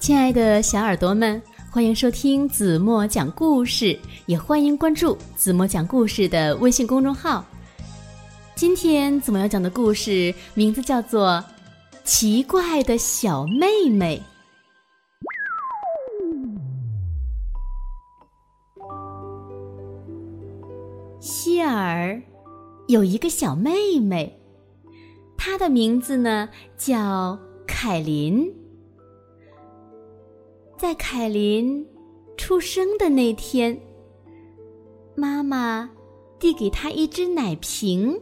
亲爱的小耳朵们，欢迎收听子墨讲故事，也欢迎关注子墨讲故事的微信公众号。今天子墨要讲的故事名字叫做《奇怪的小妹妹》。希尔有一个小妹妹，她的名字呢叫凯琳。在凯琳出生的那天，妈妈递给她一只奶瓶。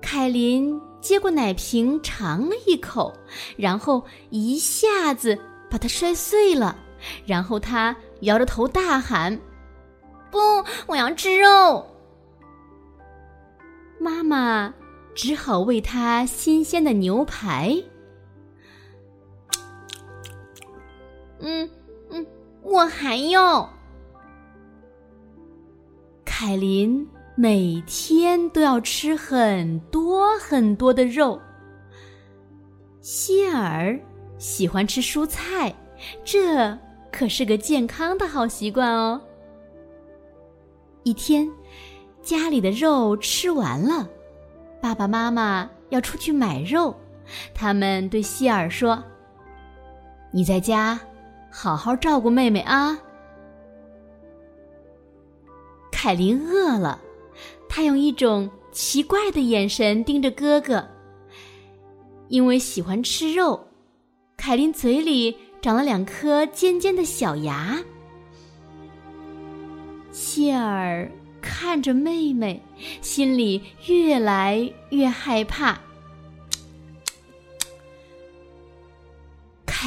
凯琳接过奶瓶，尝了一口，然后一下子把它摔碎了。然后她摇着头大喊：“不，我要吃肉！”妈妈只好喂她新鲜的牛排。嗯嗯，我还要。凯琳每天都要吃很多很多的肉。希尔喜欢吃蔬菜，这可是个健康的好习惯哦。一天，家里的肉吃完了，爸爸妈妈要出去买肉，他们对希尔说：“你在家。”好好照顾妹妹啊！凯琳饿了，她用一种奇怪的眼神盯着哥哥。因为喜欢吃肉，凯琳嘴里长了两颗尖尖的小牙。谢尔看着妹妹，心里越来越害怕。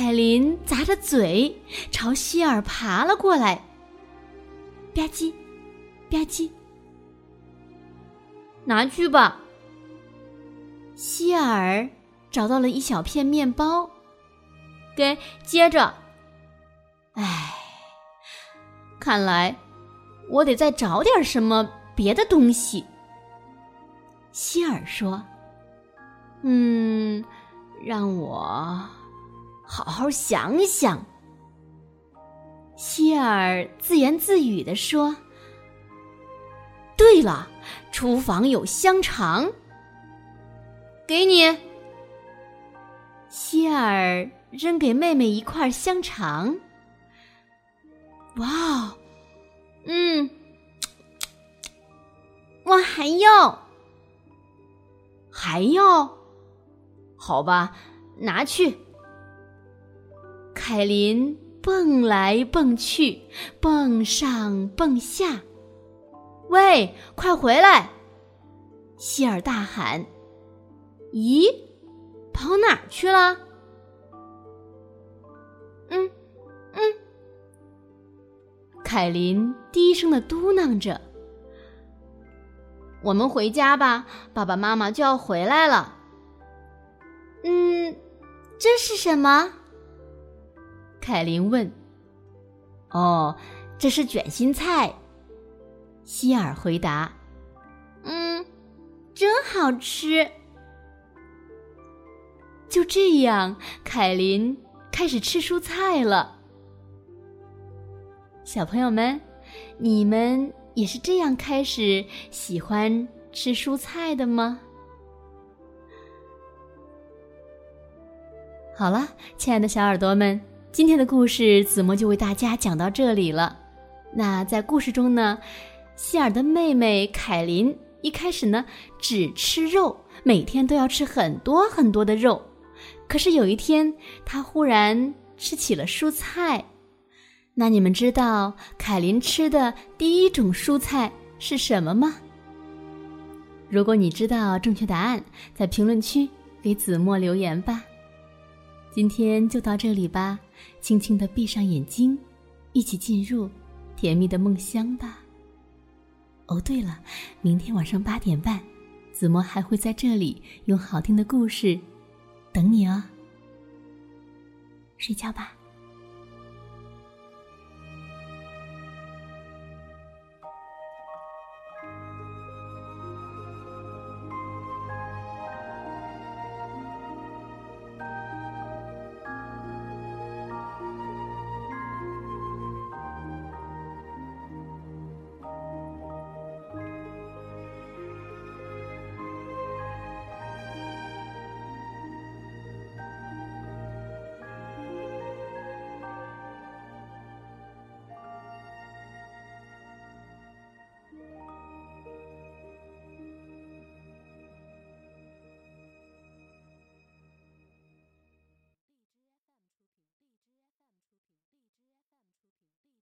凯琳咂着嘴朝希尔爬了过来，吧唧，吧唧，拿去吧。希尔找到了一小片面包，给接着。唉，看来我得再找点什么别的东西。希尔说：“嗯，让我。”好好想想，希尔自言自语地说：“对了，厨房有香肠，给你。”希尔扔给妹妹一块香肠。哇哦，嗯，我还要，还要，好吧，拿去。凯琳蹦来蹦去，蹦上蹦下。喂，快回来！希尔大喊：“咦，跑哪儿去了？”嗯嗯，凯琳低声的嘟囔着：“我们回家吧，爸爸妈妈就要回来了。”嗯，这是什么？凯琳问：“哦，这是卷心菜。”希尔回答：“嗯，真好吃。”就这样，凯琳开始吃蔬菜了。小朋友们，你们也是这样开始喜欢吃蔬菜的吗？好了，亲爱的小耳朵们。今天的故事，子墨就为大家讲到这里了。那在故事中呢，希尔的妹妹凯琳一开始呢只吃肉，每天都要吃很多很多的肉。可是有一天，她忽然吃起了蔬菜。那你们知道凯琳吃的第一种蔬菜是什么吗？如果你知道正确答案，在评论区给子墨留言吧。今天就到这里吧，轻轻的闭上眼睛，一起进入甜蜜的梦乡吧。哦，对了，明天晚上八点半，子墨还会在这里用好听的故事等你哦。睡觉吧。